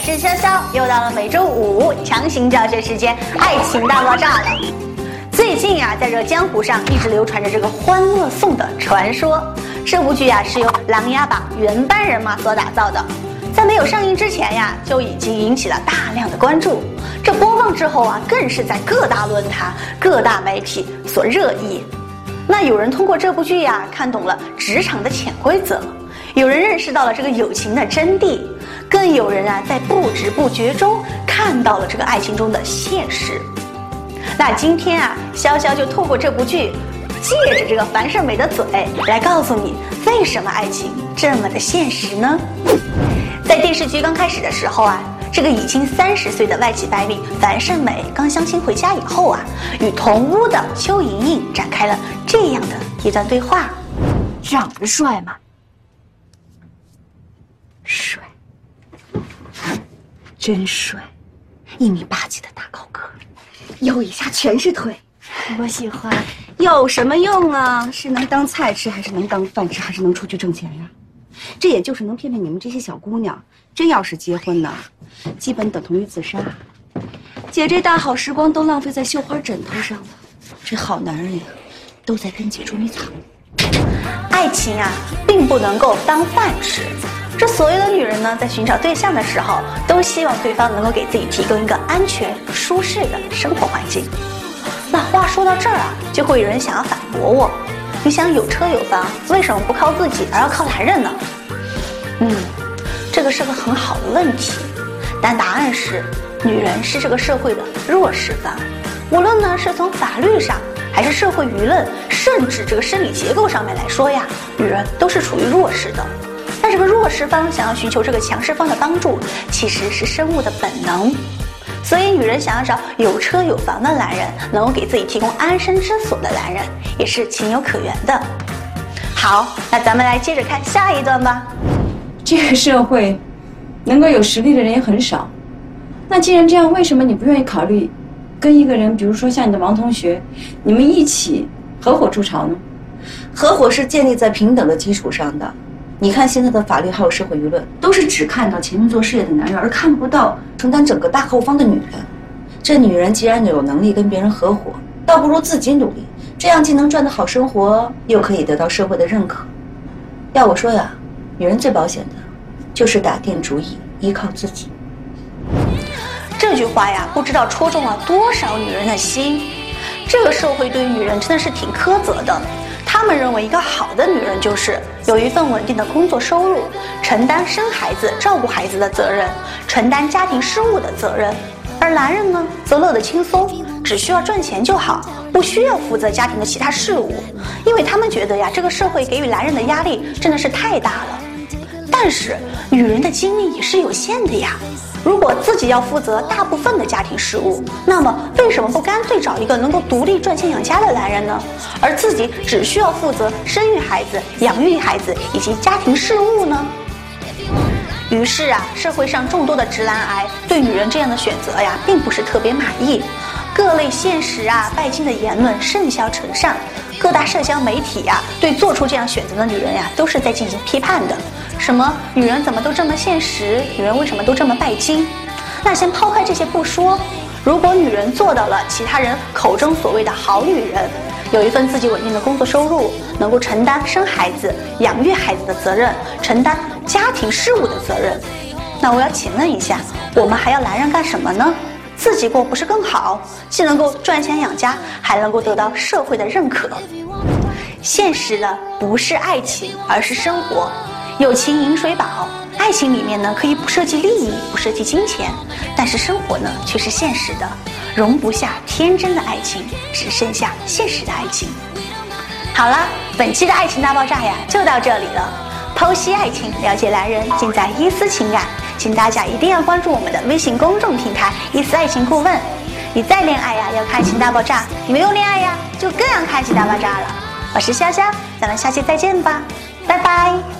施潇潇又到了每周五强行教学时间，爱情大爆炸了。最近呀，在这江湖上一直流传着这个《欢乐颂》的传说。这部剧呀，是由《琅琊榜》原班人马所打造的，在没有上映之前呀，就已经引起了大量的关注。这播放之后啊，更是在各大论坛、各大媒体所热议。那有人通过这部剧呀，看懂了职场的潜规则；有人认识到了这个友情的真谛；更有人啊，在不知不觉中看到了这个爱情中的现实。那今天啊，潇潇就透过这部剧，借着这个樊胜美的嘴来告诉你，为什么爱情这么的现实呢？在电视剧刚开始的时候啊，这个已经三十岁的外企白领樊胜美刚相亲回家以后啊，与同屋的邱莹莹展开了这样的一段对话：长得帅吗？帅，真帅，一米八几的大高个。腰以下全是腿，我喜欢。有什么用啊？是能当菜吃，还是能当饭吃，还是能出去挣钱呀？这也就是能骗骗你们这些小姑娘。真要是结婚呢，基本等同于自杀。姐这大好时光都浪费在绣花枕头上了，这好男人呀，都在跟姐捉迷藏。爱情啊，并不能够当饭吃。这所有的女人呢，在寻找对象的时候，都希望对方能够给自己提供一个安全、舒适的生活环境。那话说到这儿啊，就会有人想要反驳我：你想有车有房，为什么不靠自己，而要靠男人呢？嗯，这个是个很好的问题，但答案是，女人是这个社会的弱势方。无论呢是从法律上，还是社会舆论，甚至这个生理结构上面来说呀，女人都是处于弱势的。但是个弱势方想要寻求这个强势方的帮助，其实是生物的本能。所以，女人想要找有车有房的男人，能够给自己提供安身之所的男人，也是情有可原的。好，那咱们来接着看下一段吧。这个社会，能够有实力的人也很少。那既然这样，为什么你不愿意考虑，跟一个人，比如说像你的王同学，你们一起合伙筑巢呢？合伙是建立在平等的基础上的。你看现在的法律还有社会舆论，都是只看到前面做事业的男人，而看不到承担整个大后方的女人。这女人既然有能力跟别人合伙，倒不如自己努力，这样既能赚得好生活，又可以得到社会的认可。要我说呀，女人最保险的，就是打定主意依靠自己。这句话呀，不知道戳中了多少女人的心。这个社会对女人真的是挺苛责的。他们认为，一个好的女人就是有一份稳定的工作收入，承担生孩子、照顾孩子的责任，承担家庭事务的责任。而男人呢，则乐得轻松，只需要赚钱就好，不需要负责家庭的其他事务。因为他们觉得呀，这个社会给予男人的压力真的是太大了。但是，女人的精力也是有限的呀。如果自己要负责大部分的家庭事务，那么为什么不干脆找一个能够独立赚钱养家的男人呢？而自己只需要负责生育孩子、养育孩子以及家庭事务呢？于是啊，社会上众多的直男癌对女人这样的选择呀，并不是特别满意。各类现实啊、拜金的言论甚嚣尘上，各大社交媒体呀，对做出这样选择的女人呀，都是在进行批判的。什么女人怎么都这么现实？女人为什么都这么拜金？那先抛开这些不说，如果女人做到了其他人口中所谓的好女人，有一份自己稳定的工作收入，能够承担生孩子、养育孩子的责任，承担家庭事务的责任，那我要请问一下，我们还要男人干什么呢？自己过不是更好？既能够赚钱养家，还能够得到社会的认可。现实的不是爱情，而是生活。友情饮水饱，爱情里面呢可以不涉及利益，不涉及金钱，但是生活呢却是现实的，容不下天真的爱情，只剩下现实的爱情。好了，本期的爱情大爆炸呀就到这里了。剖析爱情，了解男人，尽在伊思情感，请大家一定要关注我们的微信公众平台“伊思爱情顾问”。你再恋爱呀，要看爱情大爆炸；你没有恋爱呀，就更要看爱情大爆炸了。我是潇潇，咱们下期再见吧，拜拜。